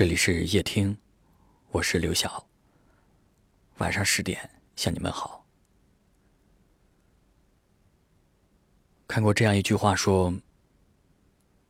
这里是夜听，我是刘晓。晚上十点向你们好。看过这样一句话说：“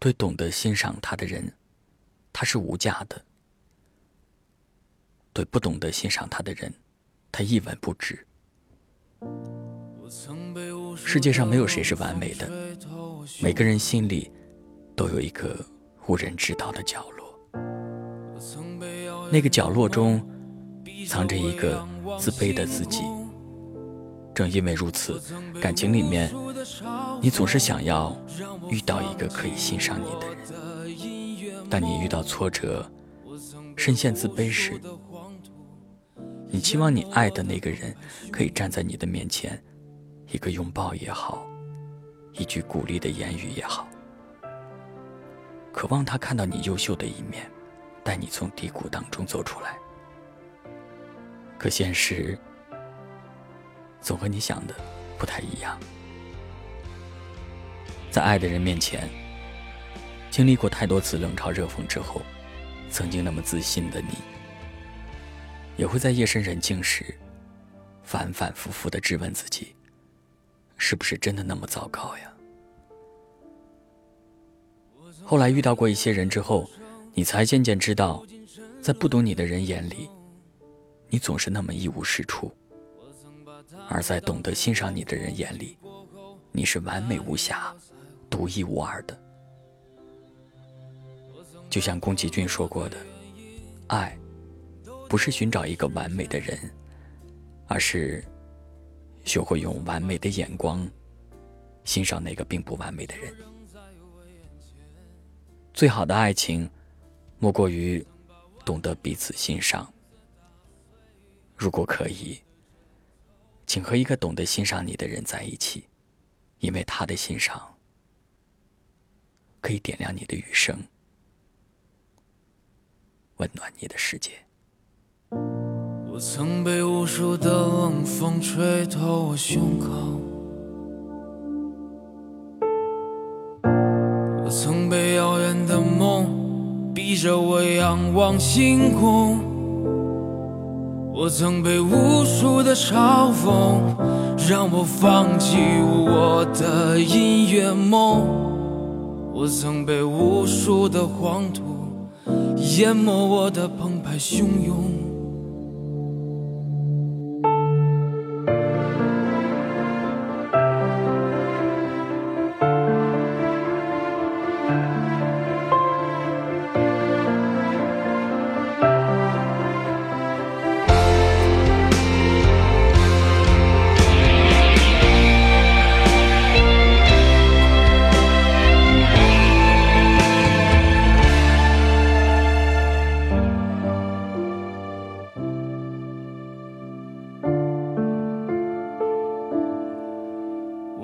对懂得欣赏他的人，他是无价的；对不懂得欣赏他的人，他一文不值。”世界上没有谁是完美的，每个人心里都有一个无人知道的角落。那个角落中，藏着一个自卑的自己。正因为如此，感情里面，你总是想要遇到一个可以欣赏你的人。但你遇到挫折、深陷自卑时，你期望你爱的那个人可以站在你的面前，一个拥抱也好，一句鼓励的言语也好，渴望他看到你优秀的一面。带你从低谷当中走出来，可现实总和你想的不太一样。在爱的人面前，经历过太多次冷嘲热讽之后，曾经那么自信的你，也会在夜深人静时，反反复复的质问自己：是不是真的那么糟糕呀？后来遇到过一些人之后。你才渐渐知道，在不懂你的人眼里，你总是那么一无是处；而在懂得欣赏你的人眼里，你是完美无瑕、独一无二的。就像宫崎骏说过的：“爱，不是寻找一个完美的人，而是学会用完美的眼光欣赏那个并不完美的人。”最好的爱情。莫过于懂得彼此欣赏。如果可以，请和一个懂得欣赏你的人在一起，因为他的欣赏可以点亮你的余生，温暖你的世界。我曾被无数的冷风吹透我胸口，陪着我仰望星空，我曾被无数的嘲讽，让我放弃我的音乐梦。我曾被无数的黄土淹没我的澎湃汹涌。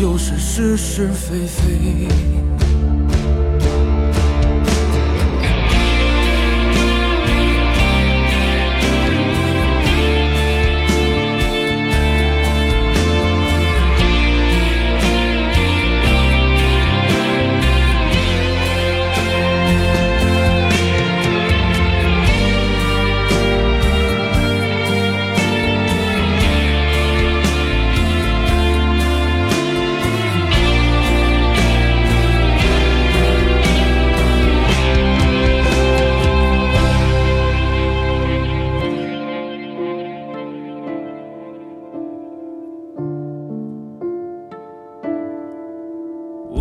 就是是是非非。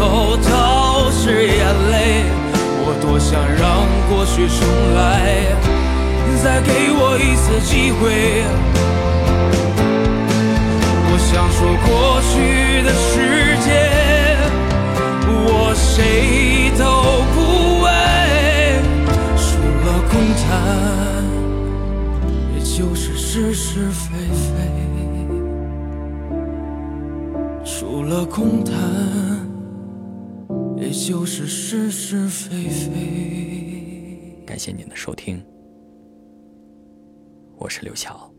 头都是眼泪。我多想让过去重来，再给我一次机会。我想说过去的时间，我谁都不为，除了空谈，也就是是是非非。除了空谈，也就是是是非非。感谢您的收听，我是刘晓。